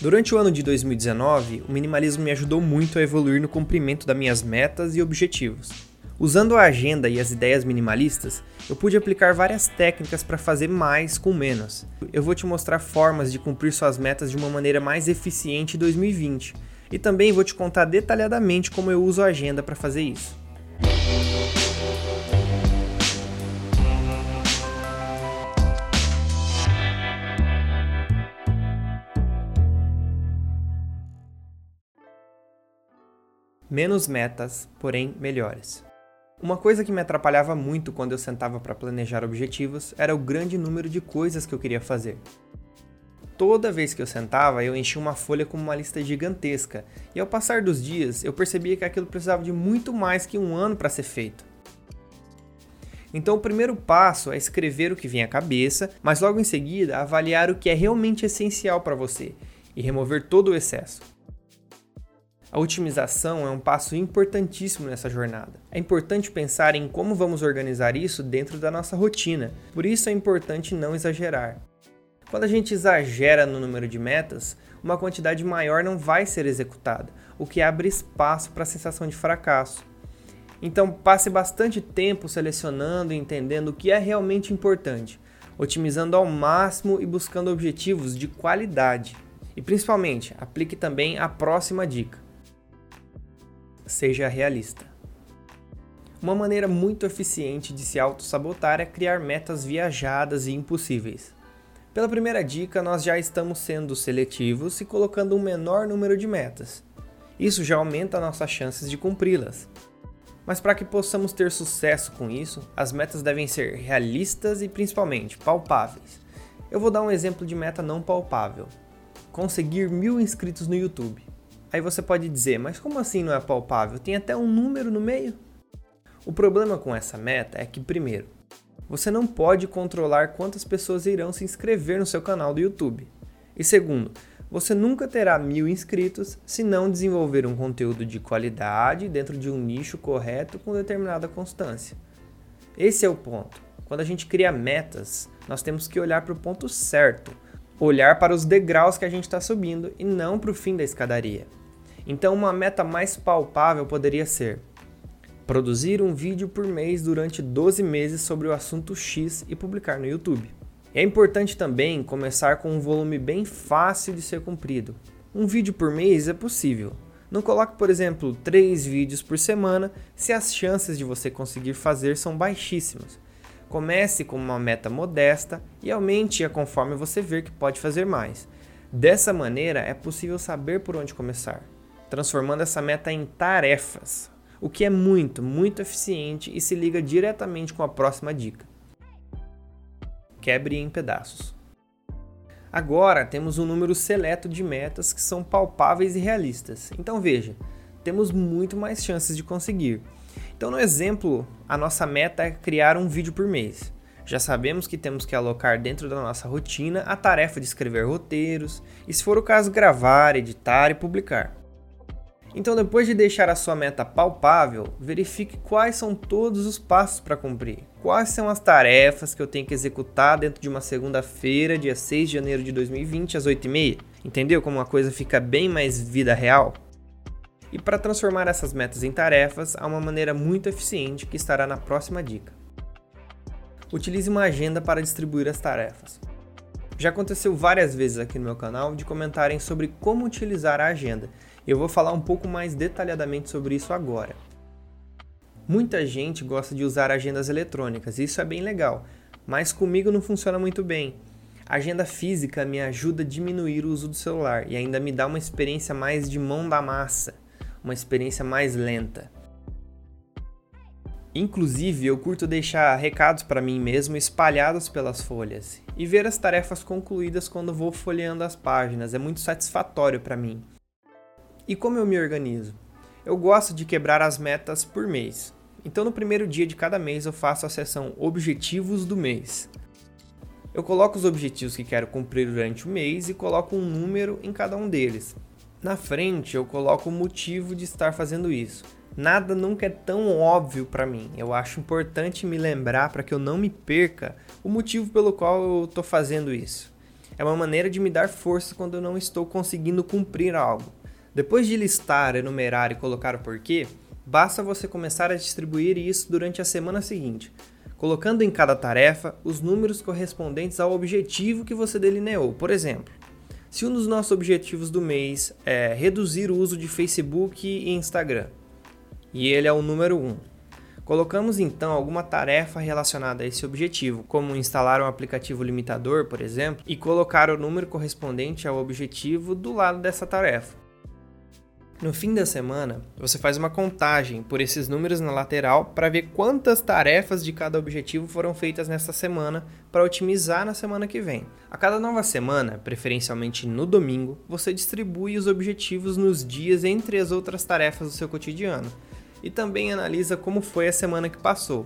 Durante o ano de 2019, o minimalismo me ajudou muito a evoluir no cumprimento das minhas metas e objetivos. Usando a agenda e as ideias minimalistas, eu pude aplicar várias técnicas para fazer mais com menos. Eu vou te mostrar formas de cumprir suas metas de uma maneira mais eficiente em 2020 e também vou te contar detalhadamente como eu uso a agenda para fazer isso. Menos metas, porém melhores. Uma coisa que me atrapalhava muito quando eu sentava para planejar objetivos era o grande número de coisas que eu queria fazer. Toda vez que eu sentava, eu enchia uma folha com uma lista gigantesca, e ao passar dos dias, eu percebia que aquilo precisava de muito mais que um ano para ser feito. Então, o primeiro passo é escrever o que vem à cabeça, mas logo em seguida avaliar o que é realmente essencial para você e remover todo o excesso. A otimização é um passo importantíssimo nessa jornada. É importante pensar em como vamos organizar isso dentro da nossa rotina, por isso é importante não exagerar. Quando a gente exagera no número de metas, uma quantidade maior não vai ser executada, o que abre espaço para a sensação de fracasso. Então, passe bastante tempo selecionando e entendendo o que é realmente importante, otimizando ao máximo e buscando objetivos de qualidade. E principalmente, aplique também a próxima dica seja realista. Uma maneira muito eficiente de se auto-sabotar é criar metas viajadas e impossíveis. Pela primeira dica, nós já estamos sendo seletivos e colocando um menor número de metas. Isso já aumenta nossas chances de cumpri-las. Mas para que possamos ter sucesso com isso, as metas devem ser realistas e principalmente palpáveis. Eu vou dar um exemplo de meta não palpável: conseguir mil inscritos no YouTube. Aí você pode dizer, mas como assim não é palpável? Tem até um número no meio? O problema com essa meta é que, primeiro, você não pode controlar quantas pessoas irão se inscrever no seu canal do YouTube. E segundo, você nunca terá mil inscritos se não desenvolver um conteúdo de qualidade dentro de um nicho correto com determinada constância. Esse é o ponto. Quando a gente cria metas, nós temos que olhar para o ponto certo, olhar para os degraus que a gente está subindo e não para o fim da escadaria. Então, uma meta mais palpável poderia ser produzir um vídeo por mês durante 12 meses sobre o assunto X e publicar no YouTube. É importante também começar com um volume bem fácil de ser cumprido. Um vídeo por mês é possível. Não coloque, por exemplo, 3 vídeos por semana se as chances de você conseguir fazer são baixíssimas. Comece com uma meta modesta e aumente-a conforme você ver que pode fazer mais. Dessa maneira, é possível saber por onde começar transformando essa meta em tarefas, o que é muito, muito eficiente e se liga diretamente com a próxima dica. Quebre em pedaços. Agora temos um número seleto de metas que são palpáveis e realistas. Então veja, temos muito mais chances de conseguir. Então, no exemplo, a nossa meta é criar um vídeo por mês. Já sabemos que temos que alocar dentro da nossa rotina a tarefa de escrever roteiros e, se for o caso, gravar, editar e publicar. Então, depois de deixar a sua meta palpável, verifique quais são todos os passos para cumprir. Quais são as tarefas que eu tenho que executar dentro de uma segunda-feira, dia 6 de janeiro de 2020, às 8h30? Entendeu como a coisa fica bem mais vida real? E para transformar essas metas em tarefas, há uma maneira muito eficiente que estará na próxima dica. Utilize uma agenda para distribuir as tarefas. Já aconteceu várias vezes aqui no meu canal de comentarem sobre como utilizar a agenda eu vou falar um pouco mais detalhadamente sobre isso agora. Muita gente gosta de usar agendas eletrônicas, isso é bem legal, mas comigo não funciona muito bem. A agenda física me ajuda a diminuir o uso do celular e ainda me dá uma experiência mais de mão da massa, uma experiência mais lenta. Inclusive, eu curto deixar recados para mim mesmo espalhados pelas folhas e ver as tarefas concluídas quando vou folheando as páginas, é muito satisfatório para mim. E como eu me organizo? Eu gosto de quebrar as metas por mês. Então, no primeiro dia de cada mês, eu faço a seção Objetivos do mês. Eu coloco os objetivos que quero cumprir durante o mês e coloco um número em cada um deles. Na frente, eu coloco o motivo de estar fazendo isso. Nada nunca é tão óbvio para mim. Eu acho importante me lembrar para que eu não me perca o motivo pelo qual eu estou fazendo isso. É uma maneira de me dar força quando eu não estou conseguindo cumprir algo. Depois de listar, enumerar e colocar o porquê, basta você começar a distribuir isso durante a semana seguinte, colocando em cada tarefa os números correspondentes ao objetivo que você delineou. Por exemplo, se um dos nossos objetivos do mês é reduzir o uso de Facebook e Instagram, e ele é o número 1, colocamos então alguma tarefa relacionada a esse objetivo, como instalar um aplicativo limitador, por exemplo, e colocar o número correspondente ao objetivo do lado dessa tarefa. No fim da semana, você faz uma contagem por esses números na lateral para ver quantas tarefas de cada objetivo foram feitas nessa semana para otimizar na semana que vem. A cada nova semana, preferencialmente no domingo, você distribui os objetivos nos dias entre as outras tarefas do seu cotidiano e também analisa como foi a semana que passou.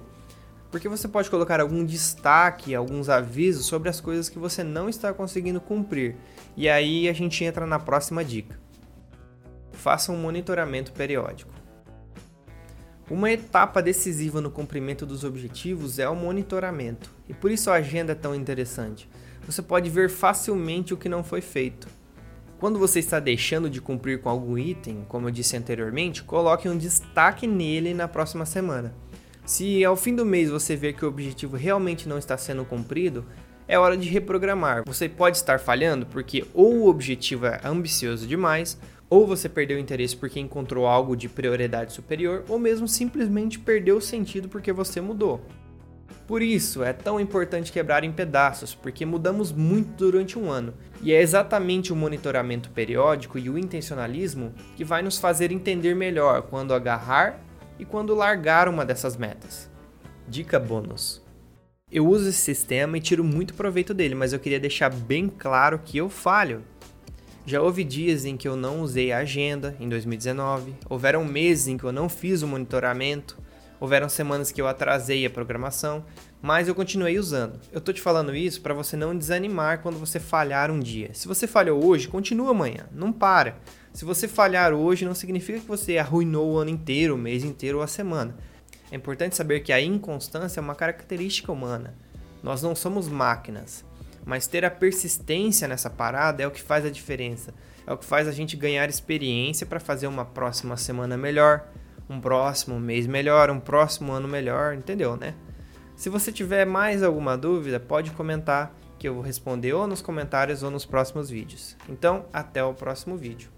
Porque você pode colocar algum destaque, alguns avisos sobre as coisas que você não está conseguindo cumprir. E aí a gente entra na próxima dica faça um monitoramento periódico. Uma etapa decisiva no cumprimento dos objetivos é o monitoramento, e por isso a agenda é tão interessante. Você pode ver facilmente o que não foi feito. Quando você está deixando de cumprir com algum item, como eu disse anteriormente, coloque um destaque nele na próxima semana. Se ao fim do mês você ver que o objetivo realmente não está sendo cumprido, é hora de reprogramar. Você pode estar falhando porque ou o objetivo é ambicioso demais, ou você perdeu o interesse porque encontrou algo de prioridade superior, ou mesmo simplesmente perdeu o sentido porque você mudou. Por isso, é tão importante quebrar em pedaços, porque mudamos muito durante um ano, e é exatamente o monitoramento periódico e o intencionalismo que vai nos fazer entender melhor quando agarrar e quando largar uma dessas metas. Dica bônus: Eu uso esse sistema e tiro muito proveito dele, mas eu queria deixar bem claro que eu falho. Já houve dias em que eu não usei a agenda, em 2019, houveram meses em que eu não fiz o monitoramento, houveram semanas que eu atrasei a programação, mas eu continuei usando. Eu tô te falando isso para você não desanimar quando você falhar um dia. Se você falhou hoje, continua amanhã, não para. Se você falhar hoje, não significa que você arruinou o ano inteiro, o mês inteiro ou a semana. É importante saber que a inconstância é uma característica humana. Nós não somos máquinas. Mas ter a persistência nessa parada é o que faz a diferença. É o que faz a gente ganhar experiência para fazer uma próxima semana melhor, um próximo mês melhor, um próximo ano melhor, entendeu, né? Se você tiver mais alguma dúvida, pode comentar que eu vou responder ou nos comentários ou nos próximos vídeos. Então, até o próximo vídeo.